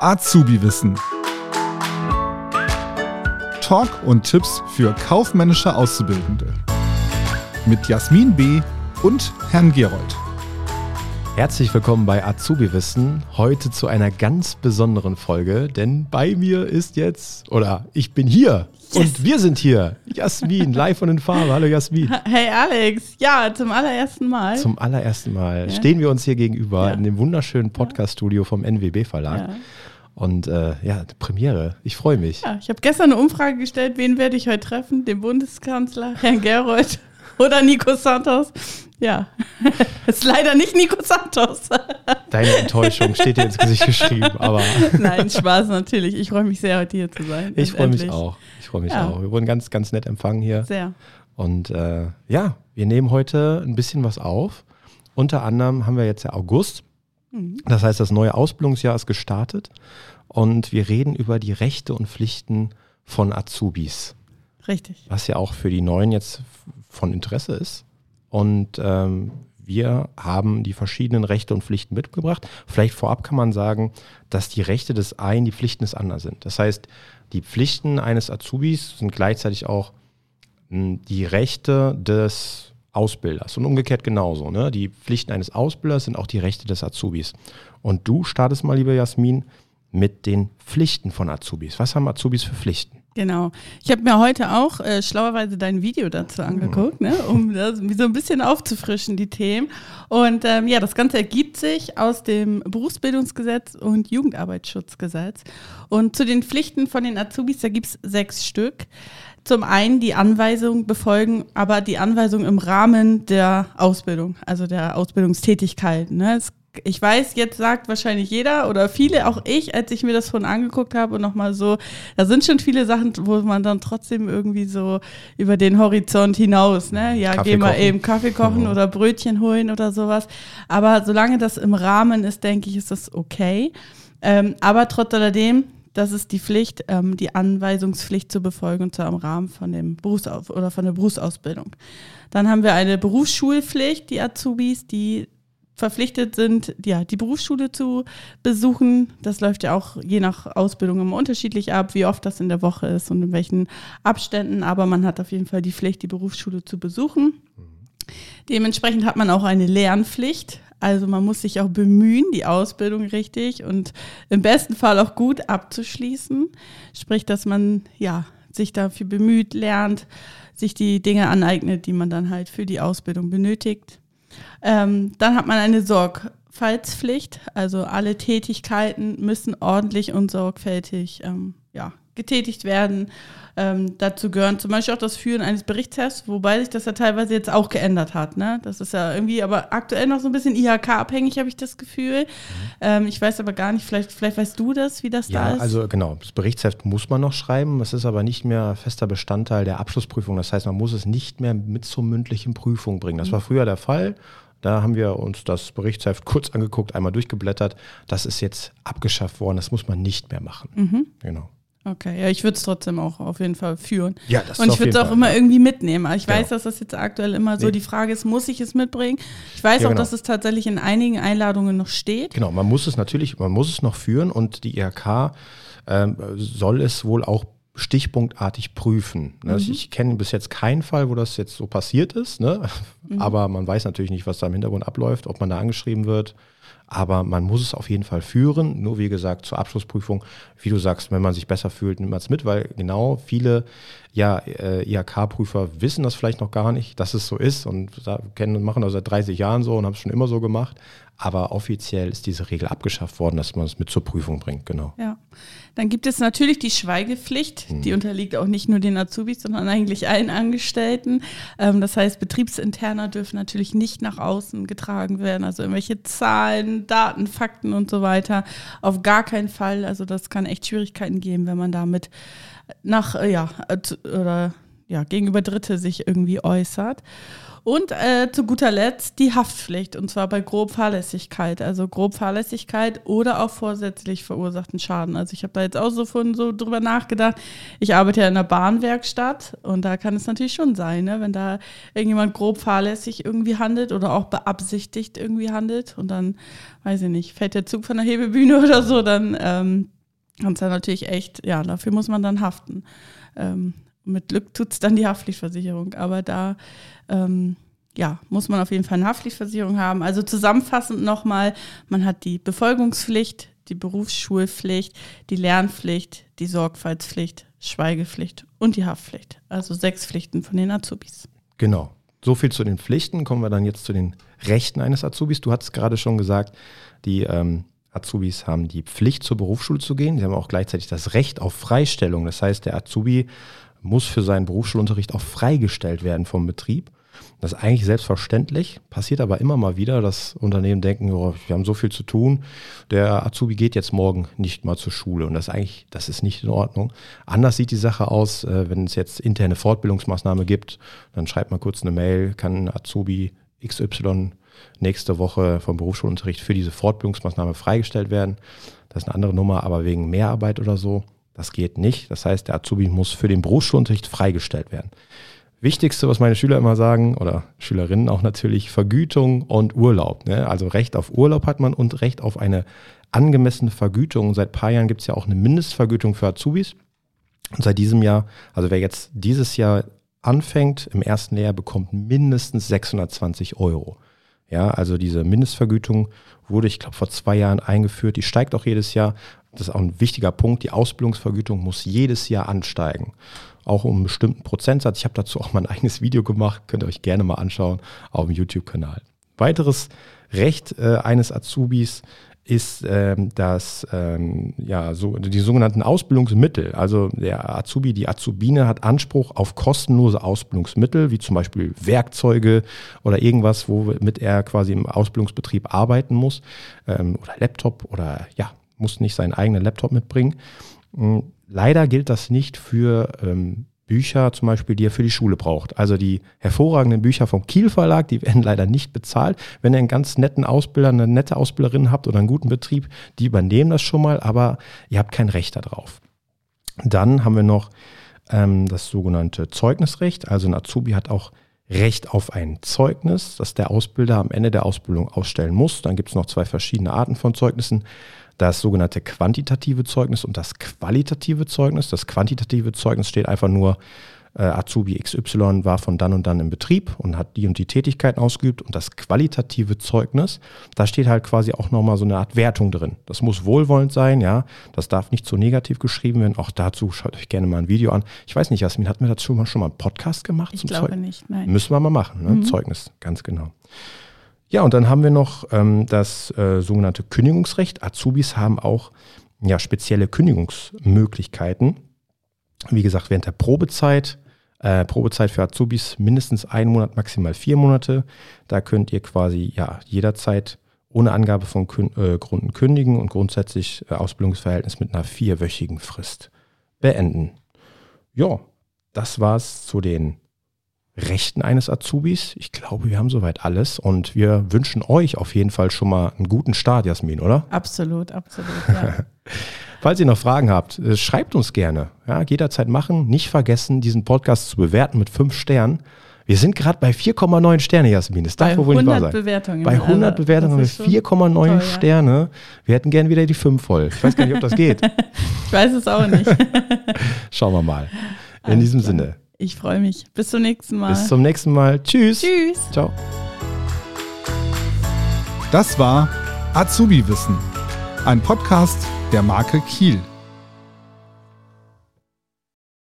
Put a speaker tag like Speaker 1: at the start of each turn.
Speaker 1: Azubi-Wissen. Talk und Tipps für kaufmännische Auszubildende. Mit Jasmin B. und Herrn Gerold.
Speaker 2: Herzlich willkommen bei Azubi Wissen. Heute zu einer ganz besonderen Folge, denn bei mir ist jetzt, oder ich bin hier yes. und wir sind hier. Jasmin, live und in Farbe. Hallo Jasmin.
Speaker 3: Hey Alex, ja, zum allerersten Mal.
Speaker 2: Zum allerersten Mal ja. stehen wir uns hier gegenüber ja. in dem wunderschönen Podcast-Studio vom NWB Verlag. Ja. Und äh, ja, Premiere. Ich freue mich.
Speaker 3: Ja, ich habe gestern eine Umfrage gestellt, wen werde ich heute treffen? Den Bundeskanzler, Herrn Gerold oder Nico Santos? Ja, ist leider nicht Nico Santos.
Speaker 2: Deine Enttäuschung steht dir ins Gesicht geschrieben, aber.
Speaker 3: Nein, Spaß natürlich. Ich freue mich sehr, heute hier zu sein.
Speaker 2: Ich freue mich auch. Ich freue mich ja. auch. Wir wurden ganz, ganz nett empfangen hier.
Speaker 3: Sehr.
Speaker 2: Und äh, ja, wir nehmen heute ein bisschen was auf. Unter anderem haben wir jetzt ja August. Mhm. Das heißt, das neue Ausbildungsjahr ist gestartet und wir reden über die Rechte und Pflichten von Azubis.
Speaker 3: Richtig.
Speaker 2: Was ja auch für die Neuen jetzt von Interesse ist. Und ähm, wir haben die verschiedenen Rechte und Pflichten mitgebracht. Vielleicht vorab kann man sagen, dass die Rechte des einen die Pflichten des anderen sind. Das heißt, die Pflichten eines Azubis sind gleichzeitig auch hm, die Rechte des Ausbilders und umgekehrt genauso. Ne? Die Pflichten eines Ausbilders sind auch die Rechte des Azubis. Und du startest mal, liebe Jasmin, mit den Pflichten von Azubis. Was haben Azubis für Pflichten?
Speaker 3: Genau. Ich habe mir heute auch äh, schlauerweise dein Video dazu angeguckt, mhm. ne, um das so ein bisschen aufzufrischen, die Themen. Und ähm, ja, das Ganze ergibt sich aus dem Berufsbildungsgesetz und Jugendarbeitsschutzgesetz. Und zu den Pflichten von den Azubis, da gibt es sechs Stück. Zum einen die Anweisung befolgen, aber die Anweisung im Rahmen der Ausbildung, also der Ausbildungstätigkeit. Ne? Es ich weiß, jetzt sagt wahrscheinlich jeder oder viele, auch ich, als ich mir das von angeguckt habe und nochmal so, da sind schon viele Sachen, wo man dann trotzdem irgendwie so über den Horizont hinaus, ne? Ja, Kaffee geh mal kochen. eben Kaffee kochen mhm. oder Brötchen holen oder sowas. Aber solange das im Rahmen ist, denke ich, ist das okay. Ähm, aber trotz alledem, das ist die Pflicht, ähm, die Anweisungspflicht zu befolgen, und zwar im Rahmen von dem Berufsaus oder von der Berufsausbildung. Dann haben wir eine Berufsschulpflicht, die Azubis, die verpflichtet sind, ja, die Berufsschule zu besuchen. Das läuft ja auch je nach Ausbildung immer unterschiedlich ab, wie oft das in der Woche ist und in welchen Abständen. Aber man hat auf jeden Fall die Pflicht, die Berufsschule zu besuchen. Dementsprechend hat man auch eine Lernpflicht. Also man muss sich auch bemühen, die Ausbildung richtig und im besten Fall auch gut abzuschließen. Sprich, dass man ja sich dafür bemüht, lernt, sich die Dinge aneignet, die man dann halt für die Ausbildung benötigt. Ähm, dann hat man eine Sorgfaltspflicht. Also alle Tätigkeiten müssen ordentlich und sorgfältig ähm, ja, getätigt werden. Ähm, dazu gehören zum Beispiel auch das Führen eines Berichtshefts, wobei sich das ja teilweise jetzt auch geändert hat. Ne? Das ist ja irgendwie aber aktuell noch so ein bisschen IHK-abhängig, habe ich das Gefühl. Mhm. Ähm, ich weiß aber gar nicht, vielleicht, vielleicht weißt du das, wie das
Speaker 2: ja,
Speaker 3: da ist.
Speaker 2: Also genau, das Berichtsheft muss man noch schreiben. Es ist aber nicht mehr fester Bestandteil der Abschlussprüfung. Das heißt, man muss es nicht mehr mit zur mündlichen Prüfung bringen. Das war früher der Fall. Da haben wir uns das Berichtsheft kurz angeguckt, einmal durchgeblättert. Das ist jetzt abgeschafft worden. Das muss man nicht mehr machen.
Speaker 3: Mhm.
Speaker 2: Genau.
Speaker 3: Okay, ja, ich würde es trotzdem auch auf jeden Fall führen.
Speaker 2: Ja, das
Speaker 3: Und ich würde es auch Fall, immer ja. irgendwie mitnehmen. Ich genau. weiß, dass das jetzt aktuell immer so nee. die Frage ist, muss ich es mitbringen? Ich weiß ja, auch, genau. dass es tatsächlich in einigen Einladungen noch steht.
Speaker 2: Genau, man muss es natürlich, man muss es noch führen und die IHK ähm, soll es wohl auch stichpunktartig prüfen. Ne? Mhm. Ich kenne bis jetzt keinen Fall, wo das jetzt so passiert ist, ne? Mhm. aber man weiß natürlich nicht, was da im Hintergrund abläuft, ob man da angeschrieben wird. Aber man muss es auf jeden Fall führen. Nur wie gesagt, zur Abschlussprüfung, wie du sagst, wenn man sich besser fühlt, nimmt man es mit, weil genau viele ja, äh, IHK-Prüfer wissen das vielleicht noch gar nicht, dass es so ist und kennen und machen das seit 30 Jahren so und haben es schon immer so gemacht. Aber offiziell ist diese Regel abgeschafft worden, dass man es mit zur Prüfung bringt, genau.
Speaker 3: Ja. Dann gibt es natürlich die Schweigepflicht, hm. die unterliegt auch nicht nur den Azubis, sondern eigentlich allen Angestellten. Ähm, das heißt, Betriebsinterner dürfen natürlich nicht nach außen getragen werden, also irgendwelche Zahlen, Daten, Fakten und so weiter. Auf gar keinen Fall. Also das kann echt Schwierigkeiten geben, wenn man damit nach, äh, ja, oder ja, gegenüber Dritte sich irgendwie äußert. Und äh, zu guter Letzt die Haftpflicht, und zwar bei grob Fahrlässigkeit. Also grob Fahrlässigkeit oder auch vorsätzlich verursachten Schaden. Also ich habe da jetzt auch so von so drüber nachgedacht. Ich arbeite ja in einer Bahnwerkstatt und da kann es natürlich schon sein, ne, wenn da irgendjemand grob fahrlässig irgendwie handelt oder auch beabsichtigt irgendwie handelt und dann, weiß ich nicht, fällt der Zug von der Hebebühne oder so, dann ähm, kann es dann natürlich echt, ja, dafür muss man dann haften. Ähm, mit Glück tut es dann die Haftpflichtversicherung. Aber da ähm, ja, muss man auf jeden Fall eine Haftpflichtversicherung haben. Also zusammenfassend nochmal, man hat die Befolgungspflicht, die Berufsschulpflicht, die Lernpflicht, die Sorgfaltspflicht, Schweigepflicht und die Haftpflicht. Also sechs Pflichten von den Azubis.
Speaker 2: Genau. So viel zu den Pflichten. Kommen wir dann jetzt zu den Rechten eines Azubis. Du hast gerade schon gesagt, die ähm, Azubis haben die Pflicht, zur Berufsschule zu gehen. Sie haben auch gleichzeitig das Recht auf Freistellung. Das heißt, der Azubi muss für seinen Berufsschulunterricht auch freigestellt werden vom Betrieb. Das ist eigentlich selbstverständlich, passiert aber immer mal wieder, dass Unternehmen denken, oh, wir haben so viel zu tun, der Azubi geht jetzt morgen nicht mal zur Schule und das ist eigentlich, das ist nicht in Ordnung. Anders sieht die Sache aus, äh, wenn es jetzt interne Fortbildungsmaßnahme gibt, dann schreibt man kurz eine Mail, kann Azubi XY nächste Woche vom Berufsschulunterricht für diese Fortbildungsmaßnahme freigestellt werden. Das ist eine andere Nummer, aber wegen Mehrarbeit oder so, das geht nicht. Das heißt, der Azubi muss für den Berufsschulunterricht freigestellt werden. Wichtigste, was meine Schüler immer sagen, oder Schülerinnen auch natürlich, Vergütung und Urlaub. Ne? Also Recht auf Urlaub hat man und Recht auf eine angemessene Vergütung. Seit ein paar Jahren gibt es ja auch eine Mindestvergütung für Azubis. Und seit diesem Jahr, also wer jetzt dieses Jahr anfängt im ersten Lehrjahr, bekommt mindestens 620 Euro. Ja, also diese Mindestvergütung wurde, ich glaube, vor zwei Jahren eingeführt. Die steigt auch jedes Jahr. Das ist auch ein wichtiger Punkt. Die Ausbildungsvergütung muss jedes Jahr ansteigen. Auch um einen bestimmten Prozentsatz. Ich habe dazu auch mal ein eigenes Video gemacht. Könnt ihr euch gerne mal anschauen auf dem YouTube-Kanal. Weiteres Recht äh, eines Azubis ist ähm, das, ähm, ja, so, die sogenannten Ausbildungsmittel. Also der Azubi, die Azubine hat Anspruch auf kostenlose Ausbildungsmittel, wie zum Beispiel Werkzeuge oder irgendwas, womit er quasi im Ausbildungsbetrieb arbeiten muss. Ähm, oder Laptop oder ja, muss nicht seinen eigenen Laptop mitbringen. Hm, leider gilt das nicht für ähm, Bücher zum Beispiel, die er für die Schule braucht. Also die hervorragenden Bücher vom Kiel Verlag, die werden leider nicht bezahlt. Wenn ihr einen ganz netten Ausbilder, eine nette Ausbilderin habt oder einen guten Betrieb, die übernehmen das schon mal, aber ihr habt kein Recht darauf. Dann haben wir noch ähm, das sogenannte Zeugnisrecht. Also ein Azubi hat auch Recht auf ein Zeugnis, das der Ausbilder am Ende der Ausbildung ausstellen muss. Dann gibt es noch zwei verschiedene Arten von Zeugnissen das sogenannte quantitative Zeugnis und das qualitative Zeugnis. Das quantitative Zeugnis steht einfach nur, äh, Azubi XY war von dann und dann im Betrieb und hat die und die Tätigkeiten ausgeübt. Und das qualitative Zeugnis, da steht halt quasi auch nochmal so eine Art Wertung drin. Das muss wohlwollend sein, ja. Das darf nicht so negativ geschrieben werden. Auch dazu schaut euch gerne mal ein Video an. Ich weiß nicht, Jasmin, hatten wir dazu schon mal, schon mal einen Podcast gemacht?
Speaker 3: Ich glaube Zeug nicht, nein.
Speaker 2: Müssen wir mal machen, ne? Mhm. Zeugnis, ganz genau. Ja, und dann haben wir noch ähm, das äh, sogenannte Kündigungsrecht. Azubis haben auch ja, spezielle Kündigungsmöglichkeiten. Wie gesagt, während der Probezeit, äh, Probezeit für Azubis mindestens ein Monat, maximal vier Monate. Da könnt ihr quasi ja jederzeit ohne Angabe von Kün äh, Gründen kündigen und grundsätzlich äh, Ausbildungsverhältnis mit einer vierwöchigen Frist beenden. Ja, das war's zu den Rechten eines Azubis. Ich glaube, wir haben soweit alles und wir wünschen euch auf jeden Fall schon mal einen guten Start, Jasmin, oder?
Speaker 3: Absolut, absolut. Ja.
Speaker 2: Falls ihr noch Fragen habt, äh, schreibt uns gerne. Ja, jederzeit machen. Nicht vergessen, diesen Podcast zu bewerten mit fünf Sternen. Wir sind gerade bei 4,9 Sterne, Jasmin. Das
Speaker 3: darf wohl nicht wahr sein. Bewertungen.
Speaker 2: Bei 100 also, Bewertungen haben wir 4,9 ja. Sterne. Wir hätten gern wieder die 5 voll. Ich weiß gar nicht, ob das geht.
Speaker 3: ich weiß es auch nicht.
Speaker 2: Schauen wir mal. In Alles diesem klar. Sinne.
Speaker 3: Ich freue mich. Bis zum nächsten Mal.
Speaker 2: Bis zum nächsten Mal. Tschüss.
Speaker 3: Tschüss.
Speaker 2: Ciao.
Speaker 1: Das war Azubi Wissen, ein Podcast der Marke Kiel.